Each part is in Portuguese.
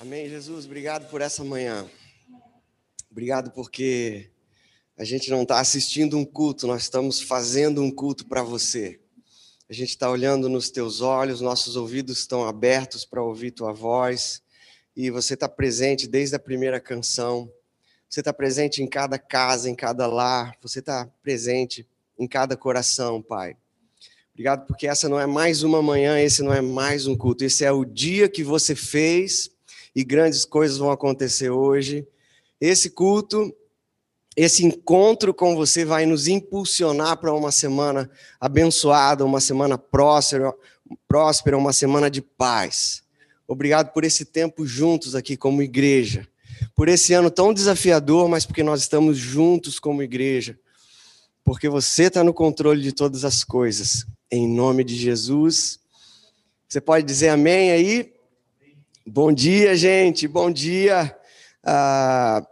Amém, Jesus. Obrigado por essa manhã. Obrigado porque a gente não está assistindo um culto, nós estamos fazendo um culto para você. A gente está olhando nos teus olhos, nossos ouvidos estão abertos para ouvir tua voz e você está presente desde a primeira canção. Você está presente em cada casa, em cada lar. Você está presente em cada coração, Pai. Obrigado porque essa não é mais uma manhã, esse não é mais um culto. Esse é o dia que você fez e grandes coisas vão acontecer hoje. Esse culto, esse encontro com você vai nos impulsionar para uma semana abençoada, uma semana próspera, próspera, uma semana de paz. Obrigado por esse tempo juntos aqui como igreja. Por esse ano tão desafiador, mas porque nós estamos juntos como igreja. Porque você está no controle de todas as coisas. Em nome de Jesus. Você pode dizer amém aí? Bom dia, gente. Bom dia. Ah,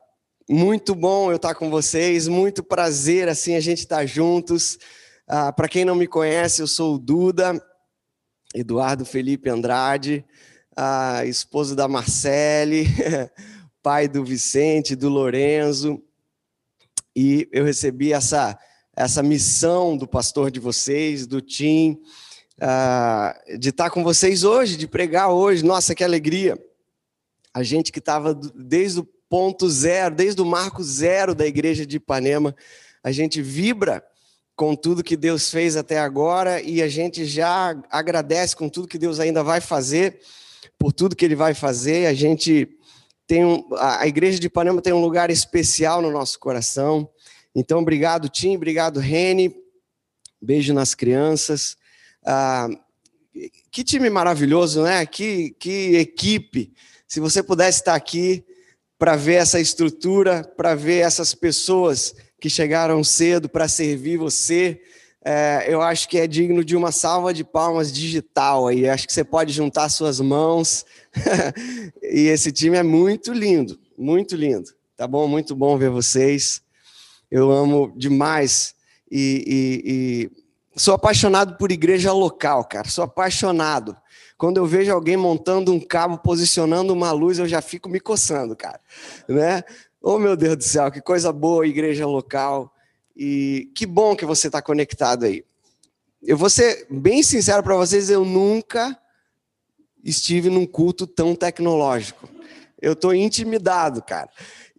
muito bom eu estar com vocês. Muito prazer assim a gente estar juntos. Ah, Para quem não me conhece, eu sou o Duda, Eduardo Felipe Andrade, ah, esposo da Marcele, pai do Vicente, do Lorenzo. E eu recebi essa essa missão do pastor de vocês, do Tim uh, de estar com vocês hoje, de pregar hoje. Nossa, que alegria! A gente que estava desde o ponto zero, desde o marco zero da igreja de Ipanema, a gente vibra com tudo que Deus fez até agora e a gente já agradece com tudo que Deus ainda vai fazer, por tudo que Ele vai fazer. A gente tem um, a igreja de Ipanema tem um lugar especial no nosso coração. Então, obrigado, Tim, obrigado, Rene. Beijo nas crianças. Ah, que time maravilhoso, né? Que, que equipe. Se você pudesse estar aqui para ver essa estrutura, para ver essas pessoas que chegaram cedo para servir você, é, eu acho que é digno de uma salva de palmas digital aí. Acho que você pode juntar suas mãos. e esse time é muito lindo, muito lindo. Tá bom? Muito bom ver vocês. Eu amo demais e, e, e Sou apaixonado por igreja local, cara. Sou apaixonado. Quando eu vejo alguém montando um cabo, posicionando uma luz, eu já fico me coçando, cara. Né? Oh, meu Deus do céu, que coisa boa, igreja local. E que bom que você está conectado aí. Eu vou ser bem sincero para vocês, eu nunca estive num culto tão tecnológico. Eu estou intimidado, cara.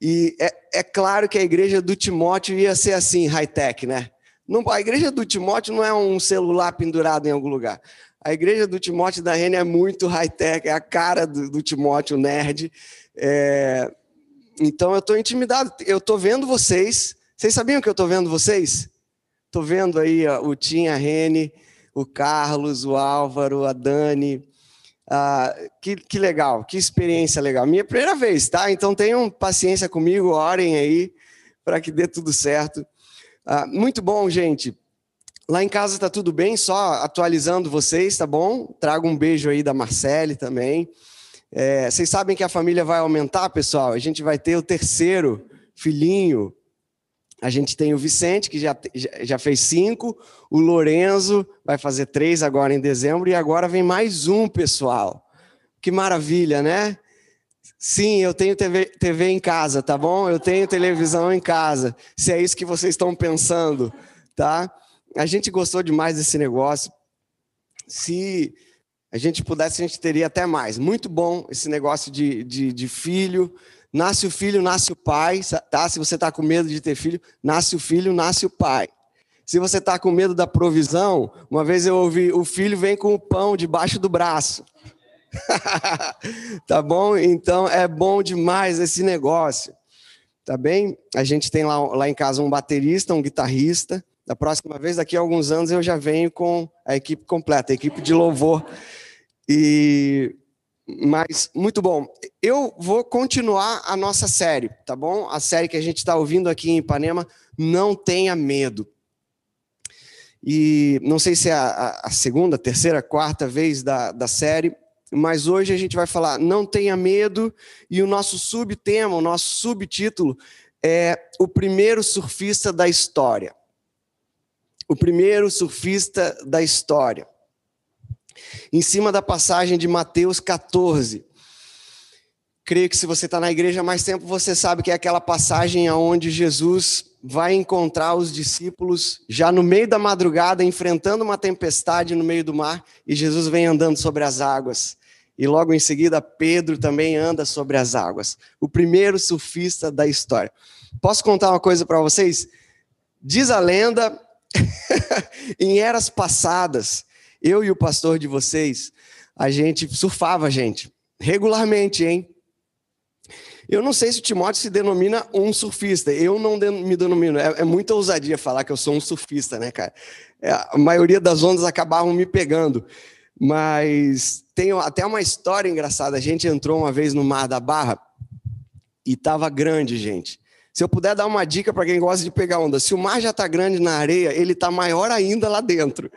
E é, é claro que a igreja do Timóteo ia ser assim, high-tech, né? Não, a igreja do Timóteo não é um celular pendurado em algum lugar. A igreja do Timóteo da Rene é muito high-tech, é a cara do, do Timóteo nerd. É... Então eu estou intimidado, eu estou vendo vocês. Vocês sabiam que eu estou vendo vocês? Estou vendo aí ó, o Tim, a Rene, o Carlos, o Álvaro, a Dani. Ah, que, que legal, que experiência legal. Minha primeira vez, tá? Então tenham paciência comigo, orem aí para que dê tudo certo. Ah, muito bom, gente. Lá em casa está tudo bem, só atualizando vocês, tá bom? Trago um beijo aí da Marcele também. É, vocês sabem que a família vai aumentar, pessoal? A gente vai ter o terceiro filhinho. A gente tem o Vicente, que já, já fez cinco, o Lorenzo vai fazer três agora em dezembro, e agora vem mais um, pessoal. Que maravilha, né? Sim, eu tenho TV, TV em casa, tá bom? Eu tenho televisão em casa. Se é isso que vocês estão pensando, tá? A gente gostou demais desse negócio. Se a gente pudesse, a gente teria até mais. Muito bom esse negócio de, de, de filho. Nasce o filho, nasce o pai, tá? Se você está com medo de ter filho, nasce o filho, nasce o pai. Se você está com medo da provisão, uma vez eu ouvi: o filho vem com o pão debaixo do braço. tá bom? Então é bom demais esse negócio. Tá bem? A gente tem lá, lá em casa um baterista, um guitarrista. Da próxima vez, daqui a alguns anos, eu já venho com a equipe completa, a equipe de louvor. E mas muito bom. Eu vou continuar a nossa série, tá bom? A série que a gente está ouvindo aqui em Ipanema, Não Tenha Medo. E não sei se é a, a segunda, terceira, quarta vez da, da série, mas hoje a gente vai falar Não Tenha Medo, e o nosso subtema, o nosso subtítulo é O Primeiro Surfista da História. O primeiro surfista da história. Em cima da passagem de Mateus 14. creio que se você está na igreja há mais tempo, você sabe que é aquela passagem onde Jesus vai encontrar os discípulos já no meio da madrugada, enfrentando uma tempestade no meio do mar, e Jesus vem andando sobre as águas. E logo em seguida, Pedro também anda sobre as águas. O primeiro surfista da história. Posso contar uma coisa para vocês? Diz a lenda, em eras passadas, eu e o pastor de vocês, a gente surfava, gente, regularmente, hein? Eu não sei se o Timóteo se denomina um surfista. Eu não me denomino. É, é muita ousadia falar que eu sou um surfista, né, cara? É, a maioria das ondas acabavam me pegando. Mas tem até uma história engraçada. A gente entrou uma vez no Mar da Barra e estava grande, gente. Se eu puder dar uma dica para quem gosta de pegar onda, se o mar já está grande na areia, ele está maior ainda lá dentro.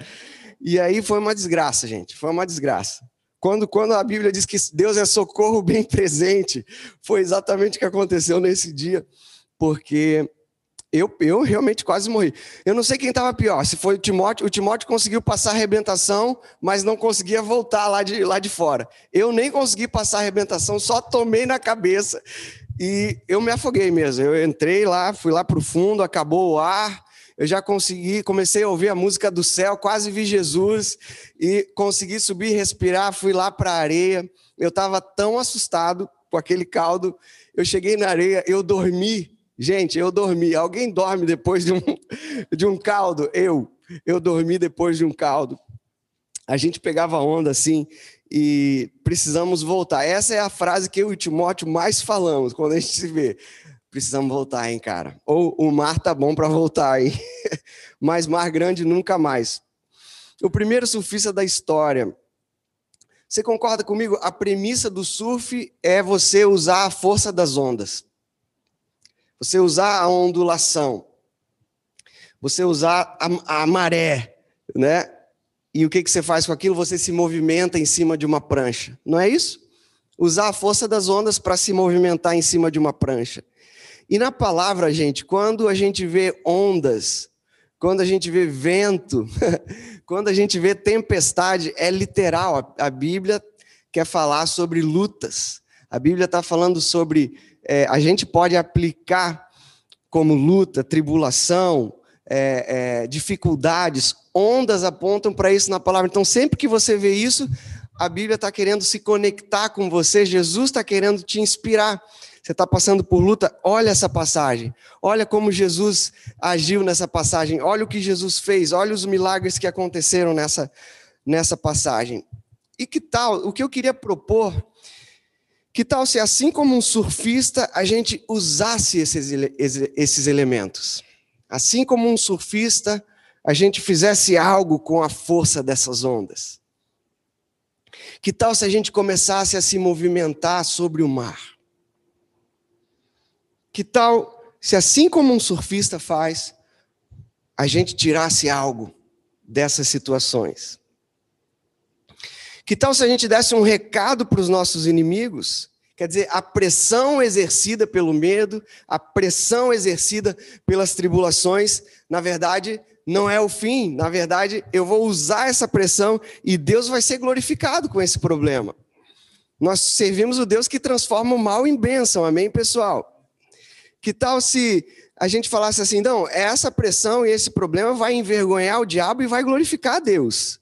E aí foi uma desgraça, gente. Foi uma desgraça. Quando, quando a Bíblia diz que Deus é socorro bem presente, foi exatamente o que aconteceu nesse dia, porque eu, eu realmente quase morri. Eu não sei quem estava pior, se foi o Timóteo. O Timóteo conseguiu passar a arrebentação, mas não conseguia voltar lá de, lá de fora. Eu nem consegui passar a arrebentação, só tomei na cabeça e eu me afoguei mesmo. Eu entrei lá, fui lá para o fundo, acabou o ar, eu já consegui, comecei a ouvir a música do céu, quase vi Jesus e consegui subir, respirar, fui lá para a areia. Eu estava tão assustado com aquele caldo. Eu cheguei na areia, eu dormi. Gente, eu dormi. Alguém dorme depois de um, de um caldo? Eu. Eu dormi depois de um caldo. A gente pegava onda assim e precisamos voltar. Essa é a frase que eu e Timóteo mais falamos quando a gente se vê. Precisamos voltar, hein, cara? Ou o mar tá bom para voltar, hein? Mas mar grande nunca mais. O primeiro surfista da história. Você concorda comigo? A premissa do surf é você usar a força das ondas. Você usar a ondulação. Você usar a, a maré, né? E o que, que você faz com aquilo? Você se movimenta em cima de uma prancha. Não é isso? Usar a força das ondas para se movimentar em cima de uma prancha. E na palavra, gente, quando a gente vê ondas, quando a gente vê vento, quando a gente vê tempestade, é literal. A, Bíblia quer falar sobre lutas. A Bíblia está falando sobre. É, a gente pode aplicar como luta, tribulação, é, é, dificuldades, ondas apontam para isso na palavra. Então, sempre que você vê isso, a Bíblia está querendo se conectar com você, Jesus está querendo te inspirar. Você está passando por luta, olha essa passagem. Olha como Jesus agiu nessa passagem. Olha o que Jesus fez. Olha os milagres que aconteceram nessa, nessa passagem. E que tal? O que eu queria propor. Que tal se, assim como um surfista, a gente usasse esses, esses elementos? Assim como um surfista, a gente fizesse algo com a força dessas ondas? Que tal se a gente começasse a se movimentar sobre o mar? Que tal se, assim como um surfista faz, a gente tirasse algo dessas situações? Que tal se a gente desse um recado para os nossos inimigos? Quer dizer, a pressão exercida pelo medo, a pressão exercida pelas tribulações, na verdade, não é o fim. Na verdade, eu vou usar essa pressão e Deus vai ser glorificado com esse problema. Nós servimos o Deus que transforma o mal em bênção, amém, pessoal? Que tal se a gente falasse assim, não, essa pressão e esse problema vai envergonhar o diabo e vai glorificar Deus?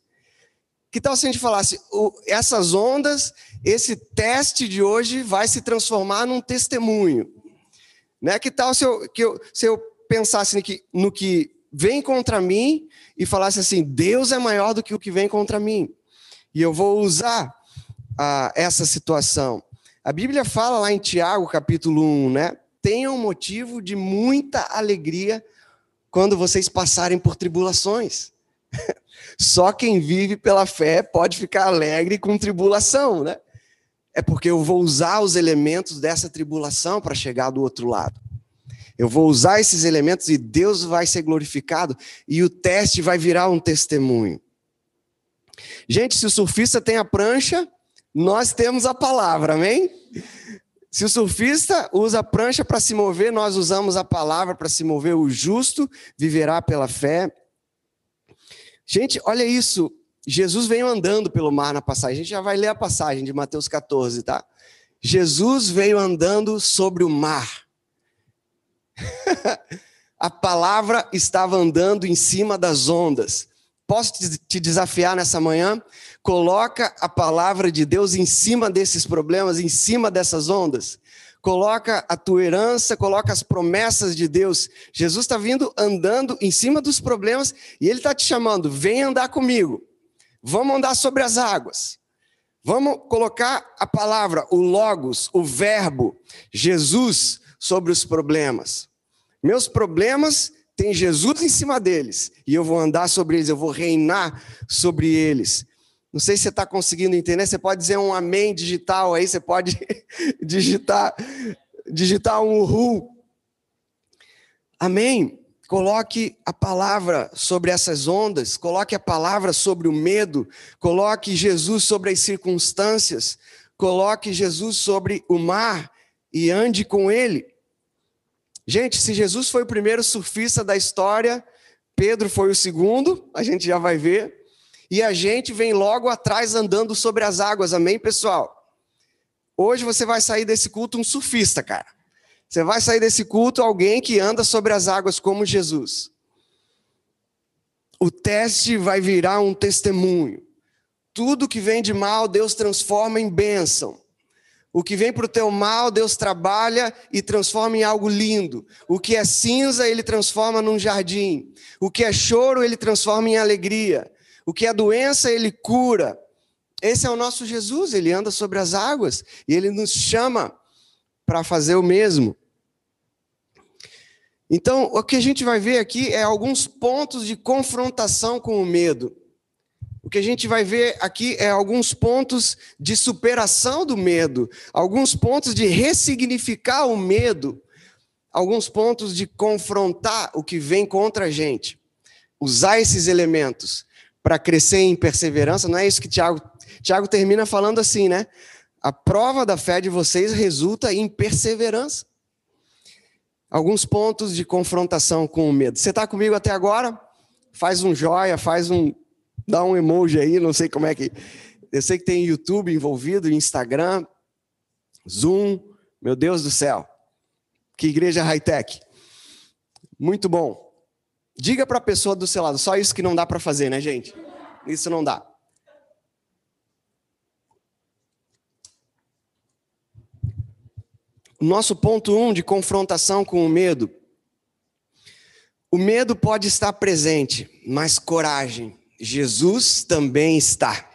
Que tal se a gente falasse, essas ondas, esse teste de hoje vai se transformar num testemunho? Né? Que tal se eu, que eu, se eu pensasse no que, no que vem contra mim e falasse assim, Deus é maior do que o que vem contra mim. E eu vou usar ah, essa situação. A Bíblia fala lá em Tiago, capítulo 1, né? tenham motivo de muita alegria quando vocês passarem por tribulações. Só quem vive pela fé pode ficar alegre com tribulação, né? É porque eu vou usar os elementos dessa tribulação para chegar do outro lado. Eu vou usar esses elementos e Deus vai ser glorificado e o teste vai virar um testemunho. Gente, se o surfista tem a prancha, nós temos a palavra, amém? Se o surfista usa a prancha para se mover, nós usamos a palavra para se mover. O justo viverá pela fé. Gente, olha isso. Jesus veio andando pelo mar na passagem. A gente já vai ler a passagem de Mateus 14, tá? Jesus veio andando sobre o mar. a palavra estava andando em cima das ondas. Posso te desafiar nessa manhã? Coloca a palavra de Deus em cima desses problemas, em cima dessas ondas. Coloca a tua herança, coloca as promessas de Deus. Jesus está vindo andando em cima dos problemas e ele está te chamando: vem andar comigo. Vamos andar sobre as águas. Vamos colocar a palavra, o Logos, o Verbo, Jesus sobre os problemas. Meus problemas têm Jesus em cima deles e eu vou andar sobre eles, eu vou reinar sobre eles. Não sei se você está conseguindo entender. Você pode dizer um amém digital aí, você pode digitar, digitar um ru. Amém. Coloque a palavra sobre essas ondas, coloque a palavra sobre o medo, coloque Jesus sobre as circunstâncias, coloque Jesus sobre o mar e ande com ele. Gente, se Jesus foi o primeiro surfista da história, Pedro foi o segundo, a gente já vai ver, e a gente vem logo atrás andando sobre as águas, amém, pessoal? Hoje você vai sair desse culto um surfista, cara. Você vai sair desse culto alguém que anda sobre as águas como Jesus. O teste vai virar um testemunho. Tudo que vem de mal, Deus transforma em bênção. O que vem para o teu mal, Deus trabalha e transforma em algo lindo. O que é cinza, Ele transforma num jardim. O que é choro, Ele transforma em alegria. O que é doença, Ele cura. Esse é o nosso Jesus, Ele anda sobre as águas e Ele nos chama para fazer o mesmo. Então, o que a gente vai ver aqui é alguns pontos de confrontação com o medo. O que a gente vai ver aqui é alguns pontos de superação do medo, alguns pontos de ressignificar o medo, alguns pontos de confrontar o que vem contra a gente. Usar esses elementos para crescer em perseverança, não é isso que Tiago, Tiago termina falando assim, né? A prova da fé de vocês resulta em perseverança alguns pontos de confrontação com o medo. Você está comigo até agora? Faz um joia, faz um. dá um emoji aí, não sei como é que. Eu sei que tem YouTube envolvido, Instagram, Zoom. Meu Deus do céu. Que igreja high-tech. Muito bom. Diga para a pessoa do seu lado, só isso que não dá para fazer, né, gente? Isso não dá. Nosso ponto um de confrontação com o medo. O medo pode estar presente, mas coragem. Jesus também está.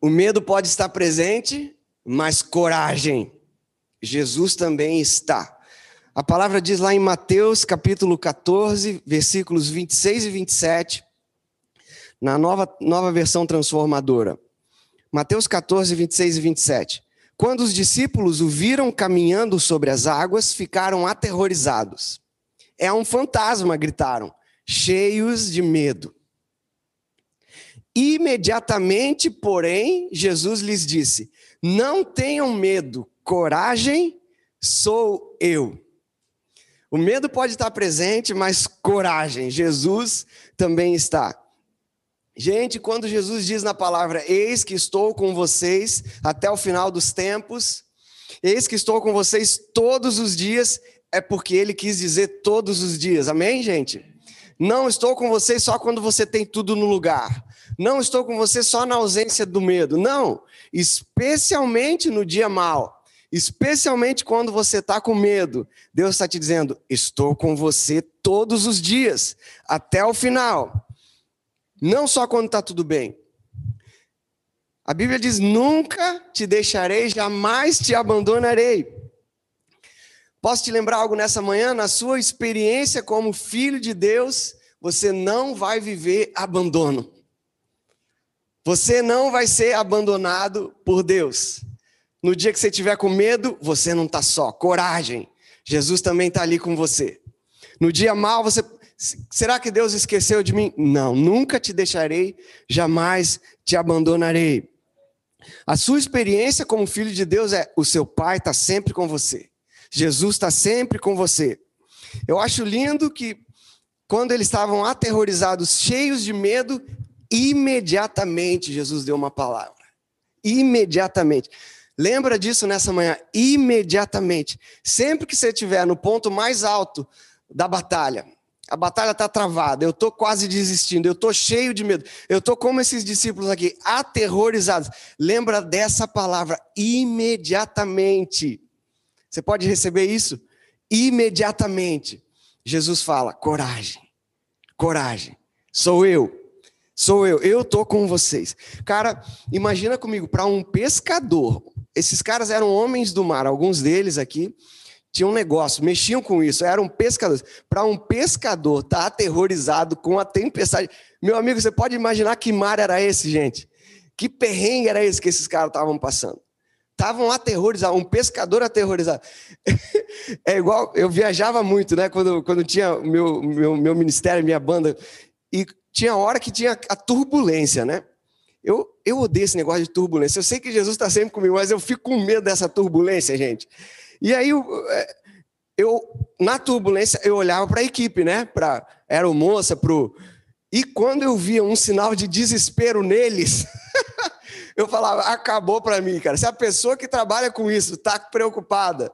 O medo pode estar presente, mas coragem. Jesus também está. A palavra diz lá em Mateus capítulo 14, versículos 26 e 27, na nova, nova versão transformadora. Mateus 14, 26 e 27. Quando os discípulos o viram caminhando sobre as águas, ficaram aterrorizados. É um fantasma, gritaram, cheios de medo. Imediatamente, porém, Jesus lhes disse: Não tenham medo, coragem, sou eu. O medo pode estar presente, mas coragem, Jesus também está. Gente, quando Jesus diz na palavra: Eis que estou com vocês até o final dos tempos, eis que estou com vocês todos os dias, é porque ele quis dizer todos os dias, amém, gente? Não estou com vocês só quando você tem tudo no lugar. Não estou com você só na ausência do medo. Não. Especialmente no dia mal. Especialmente quando você está com medo. Deus está te dizendo: estou com você todos os dias, até o final. Não só quando está tudo bem. A Bíblia diz: nunca te deixarei, jamais te abandonarei. Posso te lembrar algo nessa manhã? Na sua experiência como filho de Deus, você não vai viver abandono. Você não vai ser abandonado por Deus. No dia que você tiver com medo, você não está só. Coragem. Jesus também está ali com você. No dia mal, você Será que Deus esqueceu de mim? Não, nunca te deixarei, jamais te abandonarei. A sua experiência como filho de Deus é: o seu pai está sempre com você, Jesus está sempre com você. Eu acho lindo que, quando eles estavam aterrorizados, cheios de medo, imediatamente Jesus deu uma palavra. Imediatamente. Lembra disso nessa manhã, imediatamente. Sempre que você estiver no ponto mais alto da batalha, a batalha está travada, eu estou quase desistindo, eu estou cheio de medo, eu estou como esses discípulos aqui, aterrorizados. Lembra dessa palavra, imediatamente. Você pode receber isso? Imediatamente. Jesus fala: coragem, coragem, sou eu, sou eu, eu estou com vocês. Cara, imagina comigo, para um pescador, esses caras eram homens do mar, alguns deles aqui tinham um negócio, mexiam com isso, eram pescadores. Para um pescador estar tá aterrorizado com a tempestade. Meu amigo, você pode imaginar que mar era esse, gente? Que perrengue era esse que esses caras estavam passando? Estavam aterrorizados, um pescador aterrorizado. é igual, eu viajava muito, né? Quando, quando tinha meu, meu, meu ministério, minha banda, e tinha hora que tinha a turbulência, né? Eu, eu odeio esse negócio de turbulência. Eu sei que Jesus está sempre comigo, mas eu fico com medo dessa turbulência, gente. E aí, é, eu, na turbulência, eu olhava para a equipe, né? Para aeromoça, pro. E quando eu via um sinal de desespero neles, eu falava, acabou para mim, cara. Se a pessoa que trabalha com isso está preocupada,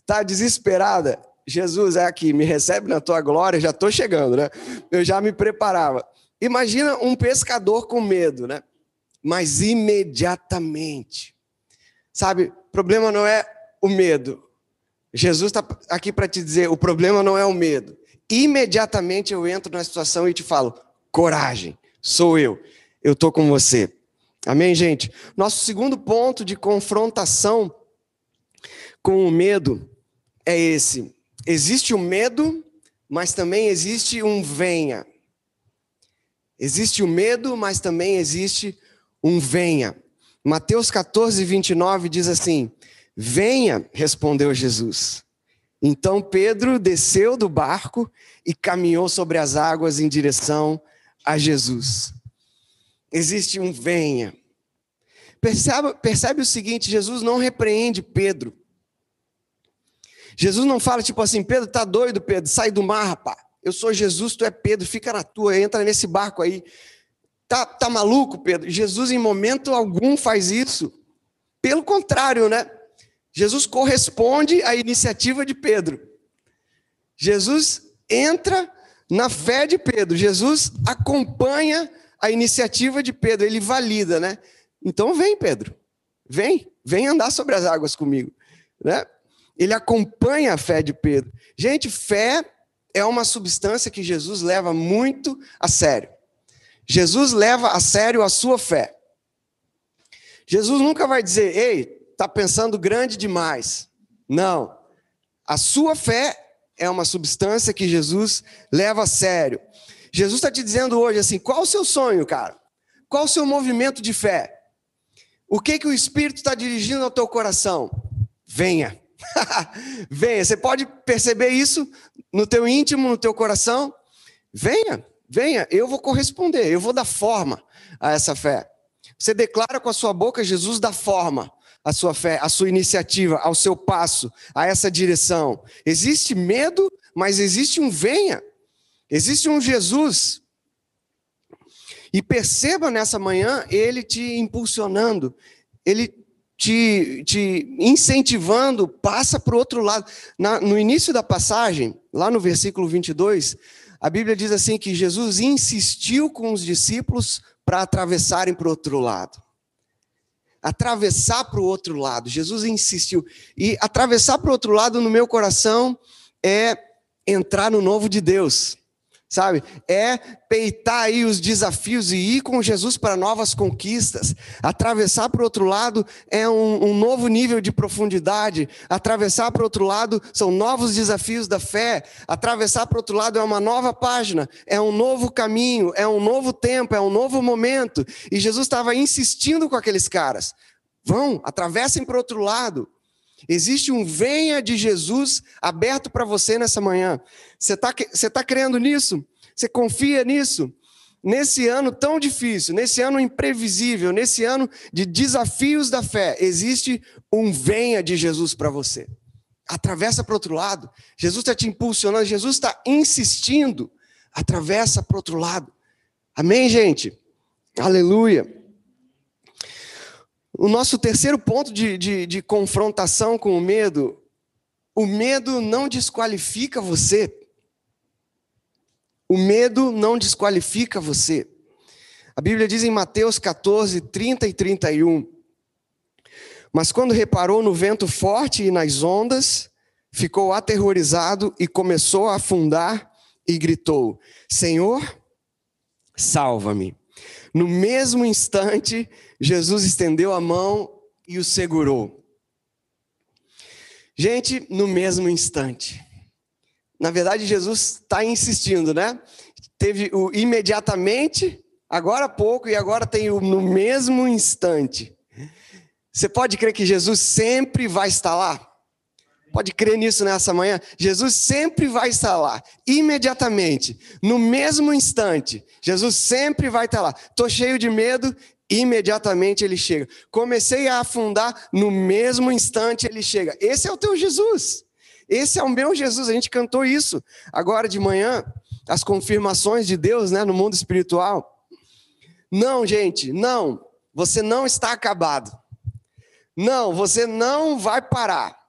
está desesperada, Jesus é aqui, me recebe na tua glória, já estou chegando, né? Eu já me preparava. Imagina um pescador com medo, né? Mas imediatamente. Sabe, o problema não é o medo. Jesus está aqui para te dizer: o problema não é o medo. Imediatamente eu entro na situação e te falo: coragem, sou eu, eu estou com você. Amém, gente? Nosso segundo ponto de confrontação com o medo é esse: existe o medo, mas também existe um venha. Existe o medo, mas também existe um venha. Mateus 14, 29 diz assim: Venha, respondeu Jesus. Então Pedro desceu do barco e caminhou sobre as águas em direção a Jesus. Existe um venha. Percebe, percebe o seguinte: Jesus não repreende Pedro. Jesus não fala tipo assim, Pedro, tá doido, Pedro, sai do mar, rapaz. Eu sou Jesus, tu é Pedro, fica na tua, entra nesse barco aí. Tá, tá maluco, Pedro? Jesus em momento algum faz isso. Pelo contrário, né? Jesus corresponde à iniciativa de Pedro. Jesus entra na fé de Pedro. Jesus acompanha a iniciativa de Pedro, ele valida, né? Então vem, Pedro. Vem, vem andar sobre as águas comigo, né? Ele acompanha a fé de Pedro. Gente, fé é uma substância que Jesus leva muito a sério. Jesus leva a sério a sua fé. Jesus nunca vai dizer: "Ei, está pensando grande demais. Não. A sua fé é uma substância que Jesus leva a sério. Jesus está te dizendo hoje assim: qual o seu sonho, cara? Qual o seu movimento de fé? O que que o Espírito está dirigindo ao teu coração? Venha. venha. Você pode perceber isso no teu íntimo, no teu coração? Venha, venha. Eu vou corresponder, eu vou dar forma a essa fé. Você declara com a sua boca, Jesus dá forma a sua fé, a sua iniciativa, ao seu passo, a essa direção. Existe medo, mas existe um venha. Existe um Jesus. E perceba nessa manhã ele te impulsionando, ele te, te incentivando, passa para o outro lado. Na, no início da passagem, lá no versículo 22, a Bíblia diz assim que Jesus insistiu com os discípulos para atravessarem para o outro lado atravessar para o outro lado. Jesus insistiu. E atravessar para o outro lado no meu coração é entrar no novo de Deus. Sabe? É peitar aí os desafios e ir com Jesus para novas conquistas. Atravessar para o outro lado é um, um novo nível de profundidade. Atravessar para o outro lado são novos desafios da fé. Atravessar para o outro lado é uma nova página, é um novo caminho, é um novo tempo, é um novo momento. E Jesus estava insistindo com aqueles caras: vão, atravessem para o outro lado. Existe um venha de Jesus aberto para você nessa manhã. Você está tá crendo nisso? Você confia nisso? Nesse ano tão difícil, nesse ano imprevisível, nesse ano de desafios da fé, existe um venha de Jesus para você. Atravessa para o outro lado. Jesus está te impulsionando, Jesus está insistindo. Atravessa para o outro lado. Amém, gente? Aleluia. O nosso terceiro ponto de, de, de confrontação com o medo: o medo não desqualifica você. O medo não desqualifica você. A Bíblia diz em Mateus 14, 30 e 31. Mas quando reparou no vento forte e nas ondas, ficou aterrorizado e começou a afundar e gritou: Senhor, salva-me. No mesmo instante, Jesus estendeu a mão e o segurou. Gente, no mesmo instante. Na verdade, Jesus está insistindo, né? Teve o imediatamente, agora há pouco, e agora tem o no mesmo instante. Você pode crer que Jesus sempre vai estar lá? Pode crer nisso nessa manhã? Jesus sempre vai estar lá, imediatamente, no mesmo instante. Jesus sempre vai estar lá. Estou cheio de medo, imediatamente ele chega. Comecei a afundar, no mesmo instante ele chega. Esse é o teu Jesus. Esse é o meu Jesus. A gente cantou isso agora de manhã, as confirmações de Deus né, no mundo espiritual. Não, gente, não. Você não está acabado. Não, você não vai parar.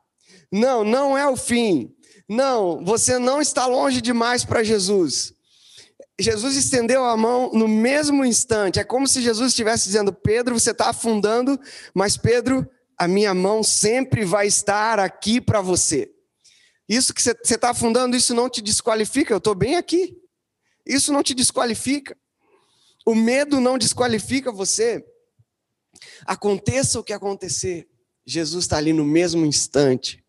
Não, não é o fim. Não, você não está longe demais para Jesus. Jesus estendeu a mão no mesmo instante. É como se Jesus estivesse dizendo: Pedro, você está afundando, mas Pedro, a minha mão sempre vai estar aqui para você. Isso que você está afundando, isso não te desqualifica. Eu estou bem aqui. Isso não te desqualifica. O medo não desqualifica você. Aconteça o que acontecer, Jesus está ali no mesmo instante.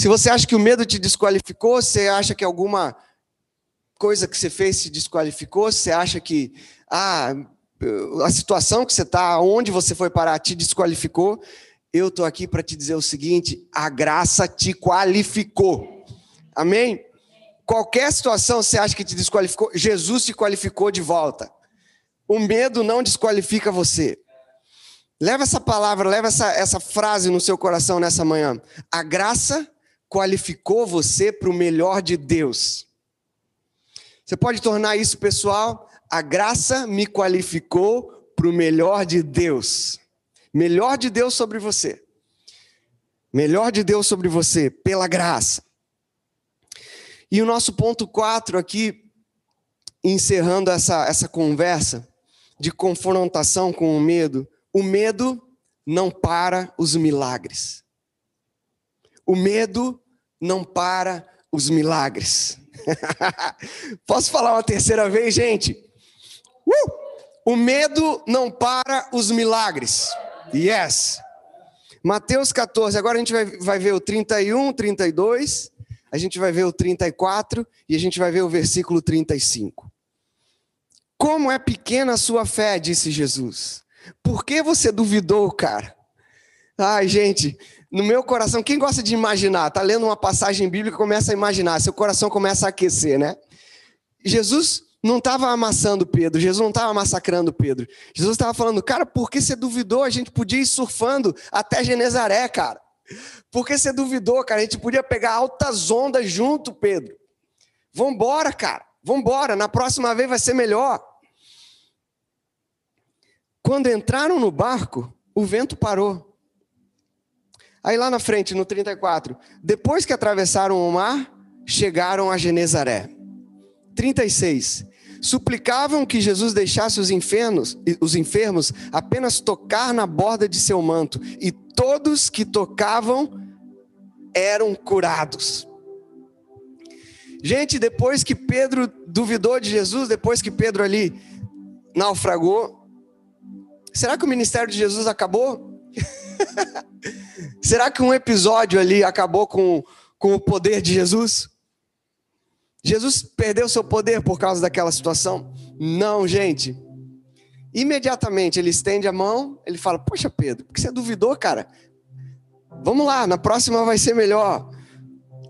Se você acha que o medo te desqualificou, você acha que alguma coisa que você fez te desqualificou, você acha que ah, a situação que você está, onde você foi parar, te desqualificou, eu estou aqui para te dizer o seguinte: a graça te qualificou. Amém? Qualquer situação você acha que te desqualificou, Jesus te qualificou de volta. O medo não desqualifica você. Leva essa palavra, leva essa, essa frase no seu coração nessa manhã. A graça qualificou você para o melhor de Deus. Você pode tornar isso pessoal? A graça me qualificou para o melhor de Deus. Melhor de Deus sobre você. Melhor de Deus sobre você, pela graça. E o nosso ponto 4 aqui, encerrando essa, essa conversa de confrontação com o medo. O medo não para os milagres. O medo não para os milagres. Posso falar uma terceira vez, gente? Uh! O medo não para os milagres. Yes. Mateus 14, agora a gente vai, vai ver o 31, 32, a gente vai ver o 34 e a gente vai ver o versículo 35. Como é pequena a sua fé, disse Jesus. Por que você duvidou, cara? Ai, gente, no meu coração, quem gosta de imaginar? Tá lendo uma passagem bíblica, começa a imaginar, seu coração começa a aquecer, né? Jesus não estava amassando Pedro, Jesus não estava massacrando Pedro. Jesus estava falando, cara, por que você duvidou? A gente podia ir surfando até Genezaré, cara. Por que você duvidou, cara? A gente podia pegar altas ondas junto, Pedro. Vambora, cara. Vambora. Na próxima vez vai ser melhor. Quando entraram no barco, o vento parou. Aí lá na frente, no 34, depois que atravessaram o mar, chegaram a Genezaré. 36. Suplicavam que Jesus deixasse os enfermos, os enfermos apenas tocar na borda de seu manto, e todos que tocavam eram curados. Gente, depois que Pedro duvidou de Jesus, depois que Pedro ali naufragou, será que o ministério de Jesus acabou? Será que um episódio ali acabou com, com o poder de Jesus? Jesus perdeu seu poder por causa daquela situação? Não, gente. Imediatamente ele estende a mão, ele fala: Poxa, Pedro, por que você duvidou, cara? Vamos lá, na próxima vai ser melhor.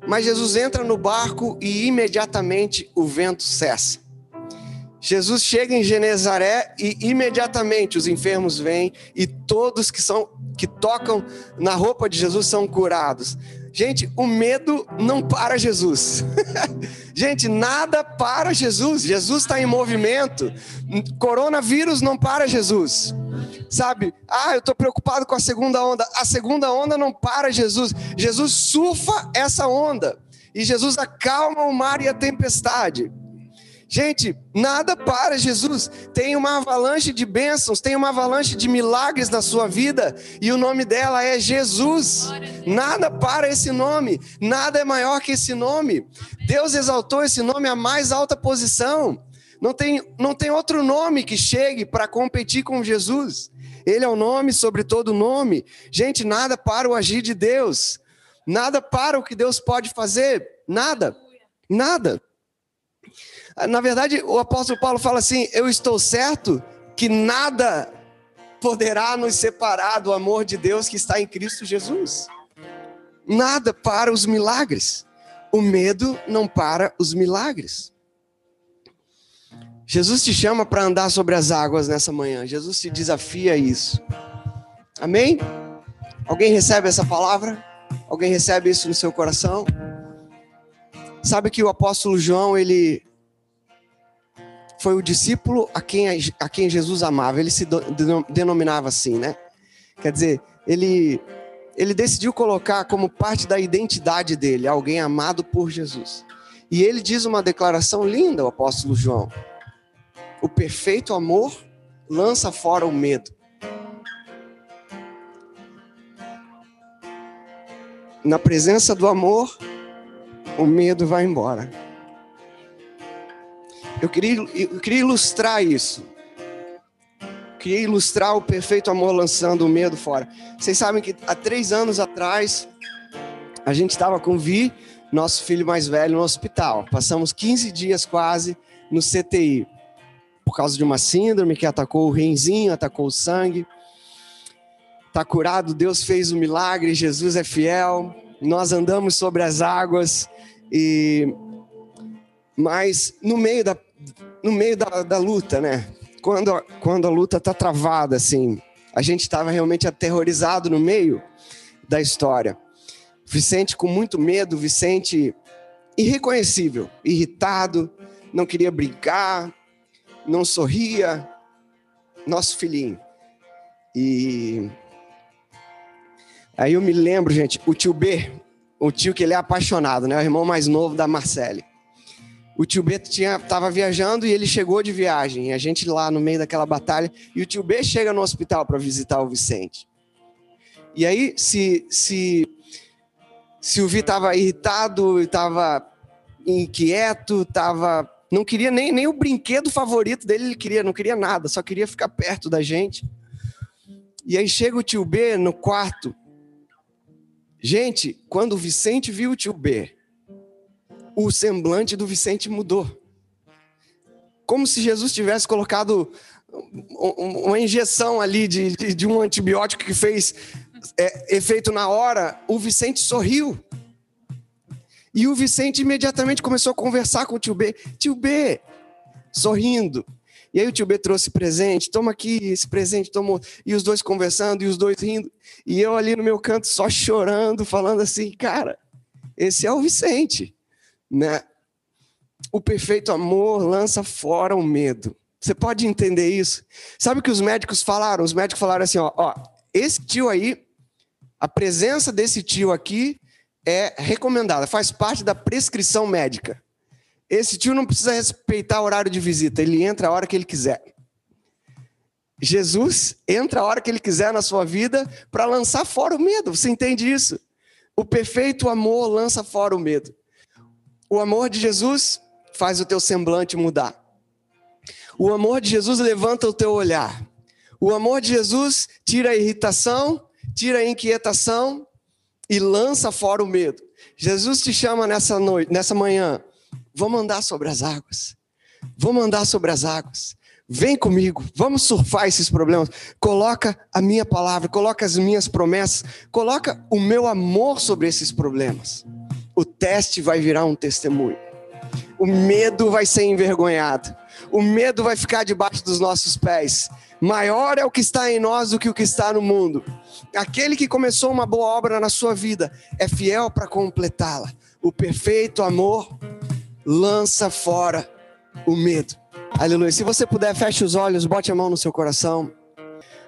Mas Jesus entra no barco e imediatamente o vento cessa. Jesus chega em Genezaré e imediatamente os enfermos vêm e todos que são que tocam na roupa de Jesus são curados. Gente, o medo não para Jesus. Gente, nada para Jesus. Jesus está em movimento. Coronavírus não para Jesus. sabe? Ah, eu estou preocupado com a segunda onda. A segunda onda não para Jesus. Jesus surfa essa onda. E Jesus acalma o mar e a tempestade. Gente, nada para Jesus. Tem uma avalanche de bênçãos, tem uma avalanche de milagres na sua vida, e o nome dela é Jesus. Nada para esse nome, nada é maior que esse nome. Deus exaltou esse nome à mais alta posição. Não tem, não tem outro nome que chegue para competir com Jesus. Ele é o nome sobre todo nome. Gente, nada para o agir de Deus. Nada para o que Deus pode fazer. Nada. Nada. Na verdade, o apóstolo Paulo fala assim: Eu estou certo que nada poderá nos separar do amor de Deus que está em Cristo Jesus. Nada para os milagres. O medo não para os milagres. Jesus te chama para andar sobre as águas nessa manhã. Jesus te desafia a isso. Amém? Alguém recebe essa palavra? Alguém recebe isso no seu coração? Sabe que o apóstolo João, ele foi o discípulo a quem, a quem Jesus amava. Ele se denominava assim, né? Quer dizer, ele, ele decidiu colocar como parte da identidade dele alguém amado por Jesus. E ele diz uma declaração linda, o apóstolo João: O perfeito amor lança fora o medo. Na presença do amor, o medo vai embora. Eu queria, eu queria ilustrar isso. Eu queria ilustrar o perfeito amor lançando o medo fora. Vocês sabem que há três anos atrás, a gente estava com o Vi, nosso filho mais velho, no hospital. Passamos 15 dias quase no CTI. Por causa de uma síndrome que atacou o renzinho, atacou o sangue. Está curado, Deus fez o um milagre, Jesus é fiel. Nós andamos sobre as águas e mas no meio da, no meio da, da luta, né? Quando, a, quando a luta está travada, assim, a gente estava realmente aterrorizado no meio da história. Vicente com muito medo, Vicente irreconhecível, irritado, não queria brincar, não sorria, nosso filhinho. E aí eu me lembro, gente, o tio B, o tio que ele é apaixonado, né? O irmão mais novo da Marcele o tio B tinha, tava viajando e ele chegou de viagem. A gente lá no meio daquela batalha. E o tio B chega no hospital para visitar o Vicente. E aí, se, se, se o Vi estava irritado, estava inquieto, tava, não queria nem, nem o brinquedo favorito dele, ele queria, não queria nada, só queria ficar perto da gente. E aí chega o tio B no quarto. Gente, quando o Vicente viu o tio B, o semblante do Vicente mudou. Como se Jesus tivesse colocado uma injeção ali de, de, de um antibiótico que fez é, efeito na hora, o Vicente sorriu. E o Vicente imediatamente começou a conversar com o tio B. Tio B, sorrindo. E aí o tio B trouxe presente, toma aqui esse presente, tomou. E os dois conversando, e os dois rindo. E eu ali no meu canto só chorando, falando assim, cara, esse é o Vicente né? O perfeito amor lança fora o medo. Você pode entender isso? Sabe o que os médicos falaram? Os médicos falaram assim: ó, ó, esse tio aí, a presença desse tio aqui é recomendada, faz parte da prescrição médica. Esse tio não precisa respeitar o horário de visita, ele entra a hora que ele quiser. Jesus entra a hora que ele quiser na sua vida para lançar fora o medo. Você entende isso? O perfeito amor lança fora o medo. O amor de Jesus faz o teu semblante mudar. O amor de Jesus levanta o teu olhar. O amor de Jesus tira a irritação, tira a inquietação e lança fora o medo. Jesus te chama nessa noite, nessa manhã. Vamos andar sobre as águas. Vamos andar sobre as águas. Vem comigo, vamos surfar esses problemas. Coloca a minha palavra, coloca as minhas promessas, coloca o meu amor sobre esses problemas o teste vai virar um testemunho. O medo vai ser envergonhado. O medo vai ficar debaixo dos nossos pés. Maior é o que está em nós do que o que está no mundo. Aquele que começou uma boa obra na sua vida é fiel para completá-la. O perfeito amor lança fora o medo. Aleluia. Se você puder, feche os olhos, bote a mão no seu coração.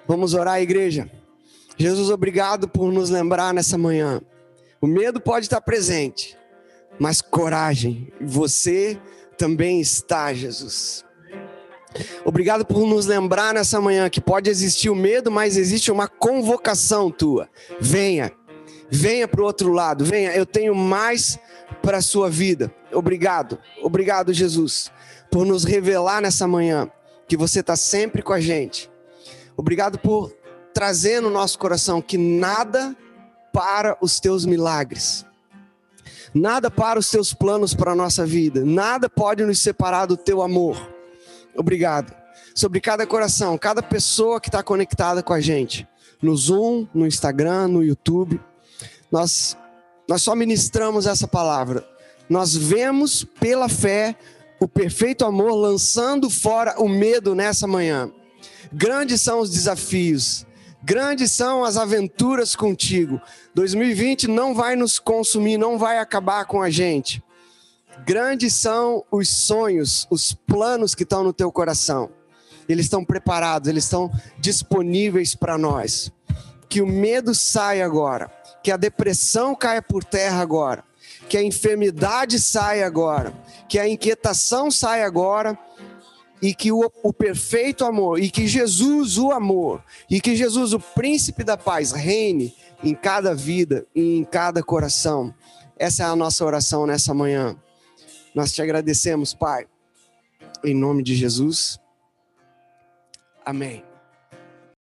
Vamos orar, igreja. Jesus, obrigado por nos lembrar nessa manhã. O medo pode estar presente, mas coragem, você também está, Jesus. Obrigado por nos lembrar nessa manhã que pode existir o medo, mas existe uma convocação tua. Venha, venha para o outro lado, venha. Eu tenho mais para a sua vida. Obrigado, obrigado, Jesus, por nos revelar nessa manhã que você está sempre com a gente. Obrigado por trazer no nosso coração que nada para os teus milagres. Nada para os teus planos para a nossa vida. Nada pode nos separar do teu amor. Obrigado. Sobre cada coração, cada pessoa que está conectada com a gente, no Zoom, no Instagram, no YouTube. Nós, nós só ministramos essa palavra. Nós vemos pela fé o perfeito amor lançando fora o medo nessa manhã. Grandes são os desafios, grandes são as aventuras contigo. 2020 não vai nos consumir, não vai acabar com a gente. Grandes são os sonhos, os planos que estão no teu coração. Eles estão preparados, eles estão disponíveis para nós. Que o medo saia agora, que a depressão caia por terra agora, que a enfermidade saia agora, que a inquietação saia agora e que o, o, perfeito amor, e que Jesus, o amor, e que Jesus, o príncipe da paz, reine em cada vida e em cada coração. Essa é a nossa oração nessa manhã. Nós te agradecemos, Pai. Em nome de Jesus. Amém.